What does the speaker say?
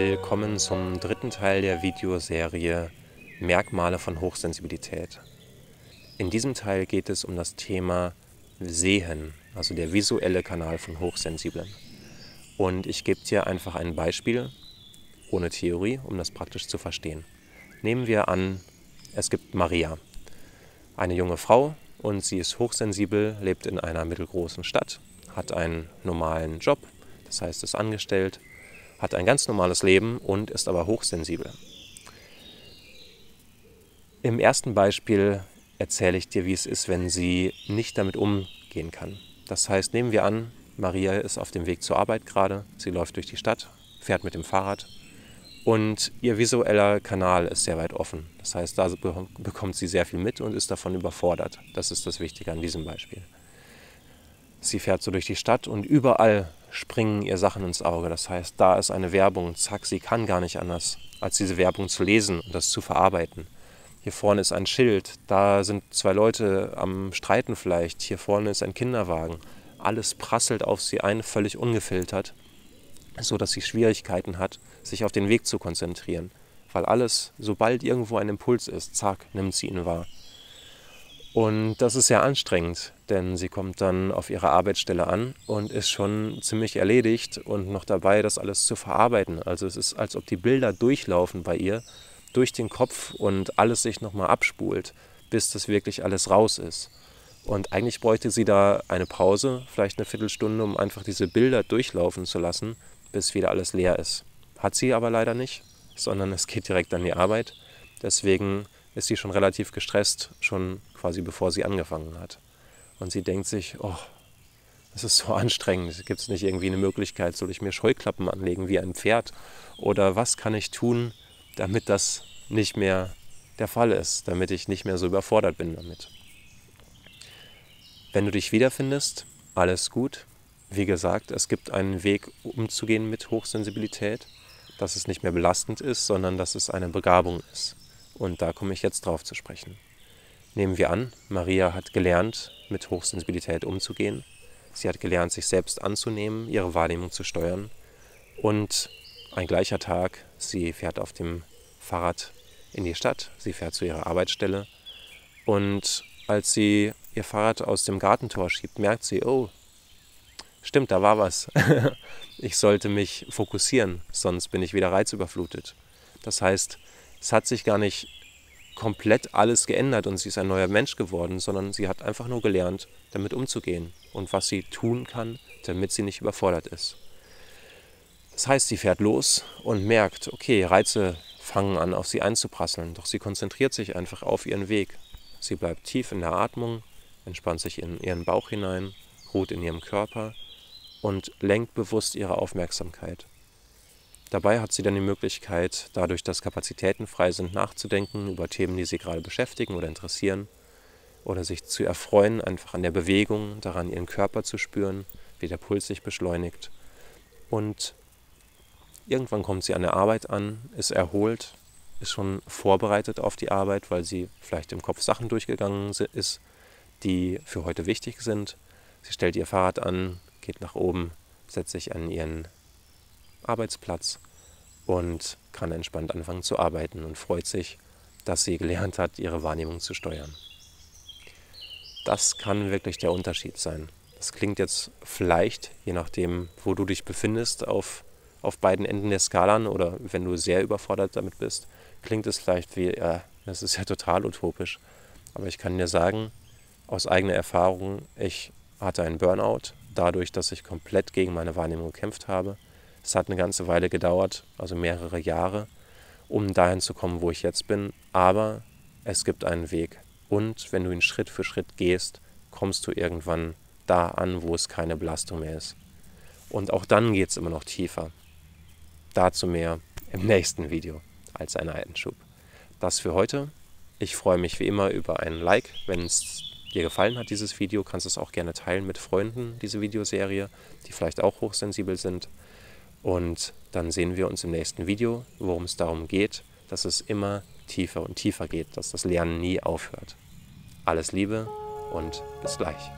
Willkommen zum dritten Teil der Videoserie Merkmale von Hochsensibilität. In diesem Teil geht es um das Thema Sehen, also der visuelle Kanal von Hochsensiblen. Und ich gebe dir einfach ein Beispiel ohne Theorie, um das praktisch zu verstehen. Nehmen wir an, es gibt Maria, eine junge Frau und sie ist hochsensibel, lebt in einer mittelgroßen Stadt, hat einen normalen Job, das heißt ist angestellt, hat ein ganz normales Leben und ist aber hochsensibel. Im ersten Beispiel erzähle ich dir, wie es ist, wenn sie nicht damit umgehen kann. Das heißt, nehmen wir an, Maria ist auf dem Weg zur Arbeit gerade, sie läuft durch die Stadt, fährt mit dem Fahrrad und ihr visueller Kanal ist sehr weit offen. Das heißt, da bekommt sie sehr viel mit und ist davon überfordert. Das ist das Wichtige an diesem Beispiel. Sie fährt so durch die Stadt und überall springen ihr Sachen ins Auge. Das heißt, da ist eine Werbung, zack, sie kann gar nicht anders, als diese Werbung zu lesen und das zu verarbeiten. Hier vorne ist ein Schild, da sind zwei Leute am Streiten vielleicht, hier vorne ist ein Kinderwagen. Alles prasselt auf sie ein, völlig ungefiltert so dass sie Schwierigkeiten hat, sich auf den Weg zu konzentrieren, weil alles, sobald irgendwo ein Impuls ist, zack, nimmt sie ihn wahr. Und das ist sehr anstrengend, denn sie kommt dann auf ihre Arbeitsstelle an und ist schon ziemlich erledigt und noch dabei, das alles zu verarbeiten. Also es ist, als ob die Bilder durchlaufen bei ihr, durch den Kopf und alles sich nochmal abspult, bis das wirklich alles raus ist. Und eigentlich bräuchte sie da eine Pause, vielleicht eine Viertelstunde, um einfach diese Bilder durchlaufen zu lassen, bis wieder alles leer ist. Hat sie aber leider nicht, sondern es geht direkt an die Arbeit. Deswegen ist sie schon relativ gestresst, schon quasi bevor sie angefangen hat. Und sie denkt sich, oh, das ist so anstrengend. Gibt es nicht irgendwie eine Möglichkeit, soll ich mir Scheuklappen anlegen wie ein Pferd? Oder was kann ich tun, damit das nicht mehr der Fall ist, damit ich nicht mehr so überfordert bin damit? Wenn du dich wiederfindest, alles gut, wie gesagt, es gibt einen Weg umzugehen mit Hochsensibilität, dass es nicht mehr belastend ist, sondern dass es eine Begabung ist. Und da komme ich jetzt drauf zu sprechen. Nehmen wir an, Maria hat gelernt, mit Hochsensibilität umzugehen. Sie hat gelernt, sich selbst anzunehmen, ihre Wahrnehmung zu steuern. Und ein gleicher Tag, sie fährt auf dem Fahrrad in die Stadt, sie fährt zu ihrer Arbeitsstelle. Und als sie ihr Fahrrad aus dem Gartentor schiebt, merkt sie, oh, stimmt, da war was. ich sollte mich fokussieren, sonst bin ich wieder reizüberflutet. Das heißt, es hat sich gar nicht komplett alles geändert und sie ist ein neuer Mensch geworden, sondern sie hat einfach nur gelernt, damit umzugehen und was sie tun kann, damit sie nicht überfordert ist. Das heißt, sie fährt los und merkt, okay, Reize fangen an, auf sie einzuprasseln, doch sie konzentriert sich einfach auf ihren Weg. Sie bleibt tief in der Atmung, entspannt sich in ihren Bauch hinein, ruht in ihrem Körper und lenkt bewusst ihre Aufmerksamkeit. Dabei hat sie dann die Möglichkeit, dadurch, dass Kapazitäten frei sind, nachzudenken über Themen, die sie gerade beschäftigen oder interessieren, oder sich zu erfreuen, einfach an der Bewegung, daran ihren Körper zu spüren, wie der Puls sich beschleunigt. Und irgendwann kommt sie an der Arbeit an, ist erholt, ist schon vorbereitet auf die Arbeit, weil sie vielleicht im Kopf Sachen durchgegangen ist, die für heute wichtig sind. Sie stellt ihr Fahrrad an, geht nach oben, setzt sich an ihren Arbeitsplatz und kann entspannt anfangen zu arbeiten und freut sich, dass sie gelernt hat, ihre Wahrnehmung zu steuern. Das kann wirklich der Unterschied sein. Das klingt jetzt vielleicht, je nachdem, wo du dich befindest, auf, auf beiden Enden der Skalen oder wenn du sehr überfordert damit bist, klingt es vielleicht wie, ja, das ist ja total utopisch. Aber ich kann dir sagen, aus eigener Erfahrung, ich hatte einen Burnout dadurch, dass ich komplett gegen meine Wahrnehmung gekämpft habe. Es hat eine ganze Weile gedauert, also mehrere Jahre, um dahin zu kommen, wo ich jetzt bin. Aber es gibt einen Weg. Und wenn du ihn Schritt für Schritt gehst, kommst du irgendwann da an, wo es keine Belastung mehr ist. Und auch dann geht es immer noch tiefer. Dazu mehr im nächsten Video als ein Einschub. Das für heute. Ich freue mich wie immer über ein Like, wenn es dir gefallen hat, dieses Video, kannst du es auch gerne teilen mit Freunden, diese Videoserie, die vielleicht auch hochsensibel sind. Und dann sehen wir uns im nächsten Video, worum es darum geht, dass es immer tiefer und tiefer geht, dass das Lernen nie aufhört. Alles Liebe und bis gleich.